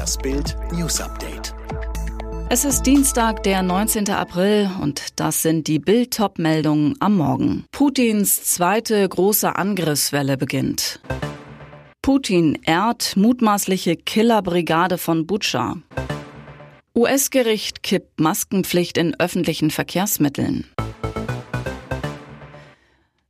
Das Bild News Update. Es ist Dienstag, der 19. April und das sind die Bild-Top-Meldungen am Morgen. Putins zweite große Angriffswelle beginnt. Putin ehrt mutmaßliche Killerbrigade von Butscha. US-Gericht kippt Maskenpflicht in öffentlichen Verkehrsmitteln.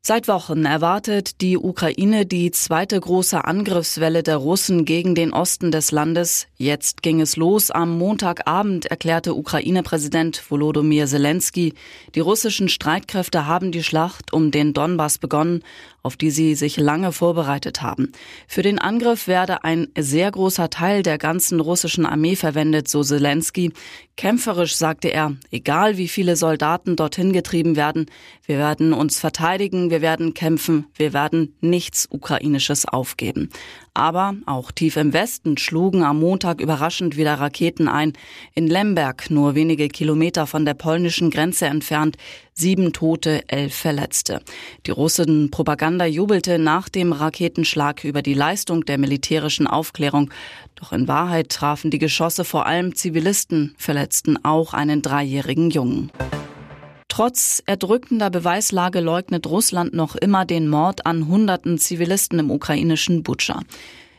Seit Wochen erwartet die Ukraine die zweite große Angriffswelle der Russen gegen den Osten des Landes. Jetzt ging es los. Am Montagabend erklärte Ukraine-Präsident Volodymyr Zelensky, die russischen Streitkräfte haben die Schlacht um den Donbass begonnen, auf die sie sich lange vorbereitet haben. Für den Angriff werde ein sehr großer Teil der ganzen russischen Armee verwendet, so Zelensky. Kämpferisch sagte er, egal wie viele Soldaten dorthin getrieben werden, wir werden uns verteidigen, wir werden kämpfen, wir werden nichts Ukrainisches aufgeben. Aber auch tief im Westen schlugen am Montag überraschend wieder Raketen ein. In Lemberg, nur wenige Kilometer von der polnischen Grenze entfernt, sieben Tote, elf Verletzte. Die russischen Propaganda jubelte nach dem Raketenschlag über die Leistung der militärischen Aufklärung. Doch in Wahrheit trafen die Geschosse vor allem Zivilisten, verletzten auch einen dreijährigen Jungen. Trotz erdrückender Beweislage leugnet Russland noch immer den Mord an hunderten Zivilisten im ukrainischen Butscha.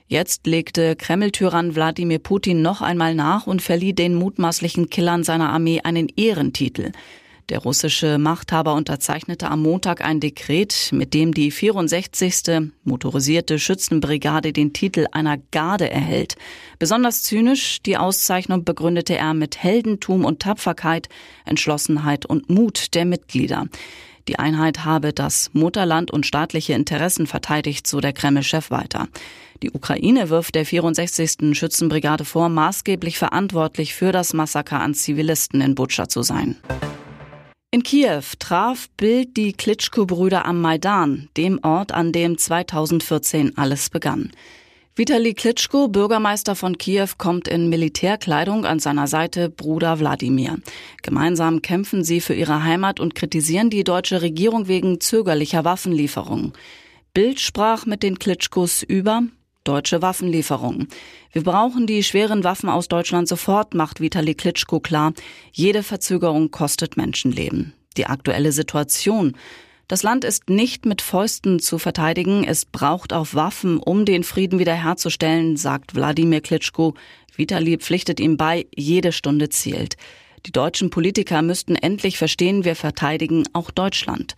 Jetzt legte Kreml-Tyrann Wladimir Putin noch einmal nach und verlieh den mutmaßlichen Killern seiner Armee einen Ehrentitel. Der russische Machthaber unterzeichnete am Montag ein Dekret, mit dem die 64. motorisierte Schützenbrigade den Titel einer Garde erhält. Besonders zynisch die Auszeichnung begründete er mit Heldentum und Tapferkeit, Entschlossenheit und Mut der Mitglieder. Die Einheit habe das Mutterland und staatliche Interessen verteidigt, so der Kreml-Chef weiter. Die Ukraine wirft der 64. Schützenbrigade vor, maßgeblich verantwortlich für das Massaker an Zivilisten in Butscha zu sein. In Kiew traf Bild die Klitschko-Brüder am Maidan, dem Ort, an dem 2014 alles begann. Vitali Klitschko, Bürgermeister von Kiew, kommt in Militärkleidung an seiner Seite Bruder Wladimir. Gemeinsam kämpfen sie für ihre Heimat und kritisieren die deutsche Regierung wegen zögerlicher Waffenlieferungen. Bild sprach mit den Klitschkos über deutsche Waffenlieferungen. Wir brauchen die schweren Waffen aus Deutschland sofort, macht Vitali Klitschko klar. Jede Verzögerung kostet Menschenleben. Die aktuelle Situation. Das Land ist nicht mit Fäusten zu verteidigen. Es braucht auch Waffen, um den Frieden wiederherzustellen, sagt Wladimir Klitschko. Vitali pflichtet ihm bei, jede Stunde zählt. Die deutschen Politiker müssten endlich verstehen, wir verteidigen auch Deutschland.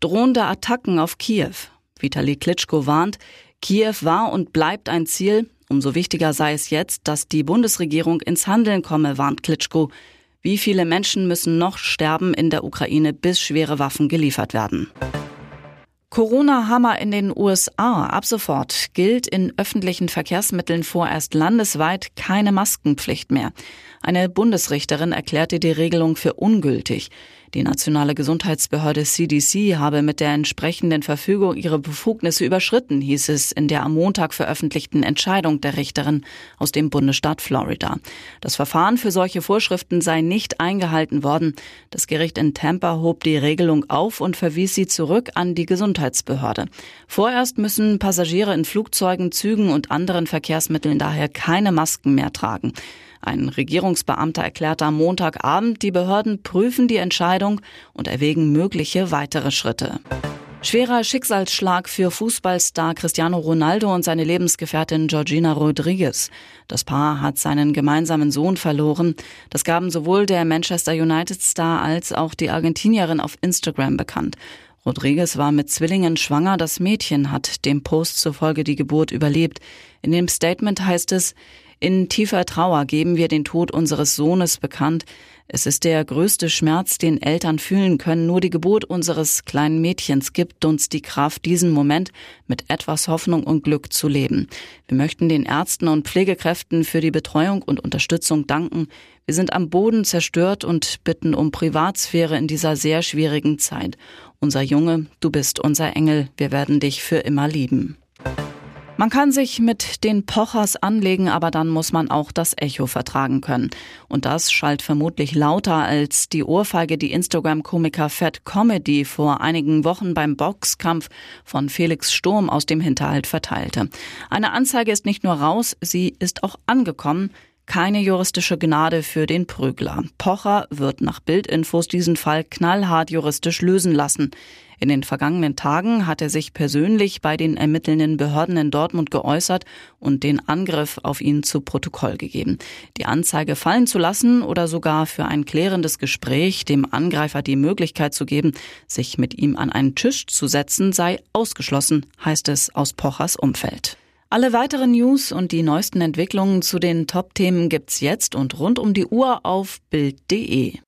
Drohende Attacken auf Kiew. Vitali Klitschko warnt, Kiew war und bleibt ein Ziel. Umso wichtiger sei es jetzt, dass die Bundesregierung ins Handeln komme, warnt Klitschko. Wie viele Menschen müssen noch sterben in der Ukraine, bis schwere Waffen geliefert werden? Corona-Hammer in den USA. Ab sofort gilt in öffentlichen Verkehrsmitteln vorerst landesweit keine Maskenpflicht mehr. Eine Bundesrichterin erklärte die Regelung für ungültig. Die nationale Gesundheitsbehörde CDC habe mit der entsprechenden Verfügung ihre Befugnisse überschritten, hieß es in der am Montag veröffentlichten Entscheidung der Richterin aus dem Bundesstaat Florida. Das Verfahren für solche Vorschriften sei nicht eingehalten worden. Das Gericht in Tampa hob die Regelung auf und verwies sie zurück an die Gesundheitsbehörde. Vorerst müssen Passagiere in Flugzeugen, Zügen und anderen Verkehrsmitteln daher keine Masken mehr tragen. Ein Regierungsbeamter erklärte am Montagabend, die Behörden prüfen die Entscheidung und erwägen mögliche weitere Schritte. Schwerer Schicksalsschlag für Fußballstar Cristiano Ronaldo und seine Lebensgefährtin Georgina Rodriguez. Das Paar hat seinen gemeinsamen Sohn verloren. Das gaben sowohl der Manchester United Star als auch die Argentinierin auf Instagram bekannt. Rodriguez war mit Zwillingen schwanger. Das Mädchen hat dem Post zufolge die Geburt überlebt. In dem Statement heißt es, in tiefer Trauer geben wir den Tod unseres Sohnes bekannt. Es ist der größte Schmerz, den Eltern fühlen können. Nur die Geburt unseres kleinen Mädchens gibt uns die Kraft, diesen Moment mit etwas Hoffnung und Glück zu leben. Wir möchten den Ärzten und Pflegekräften für die Betreuung und Unterstützung danken. Wir sind am Boden zerstört und bitten um Privatsphäre in dieser sehr schwierigen Zeit. Unser Junge, du bist unser Engel. Wir werden dich für immer lieben. Man kann sich mit den Pochers anlegen, aber dann muss man auch das Echo vertragen können. Und das schallt vermutlich lauter als die Ohrfeige, die Instagram-Komiker Fat Comedy vor einigen Wochen beim Boxkampf von Felix Sturm aus dem Hinterhalt verteilte. Eine Anzeige ist nicht nur raus, sie ist auch angekommen. Keine juristische Gnade für den Prügler. Pocher wird nach Bildinfos diesen Fall knallhart juristisch lösen lassen. In den vergangenen Tagen hat er sich persönlich bei den ermittelnden Behörden in Dortmund geäußert und den Angriff auf ihn zu Protokoll gegeben. Die Anzeige fallen zu lassen oder sogar für ein klärendes Gespräch dem Angreifer die Möglichkeit zu geben, sich mit ihm an einen Tisch zu setzen, sei ausgeschlossen, heißt es aus Pochers Umfeld. Alle weiteren News und die neuesten Entwicklungen zu den Top-Themen gibt's jetzt und rund um die Uhr auf Bild.de.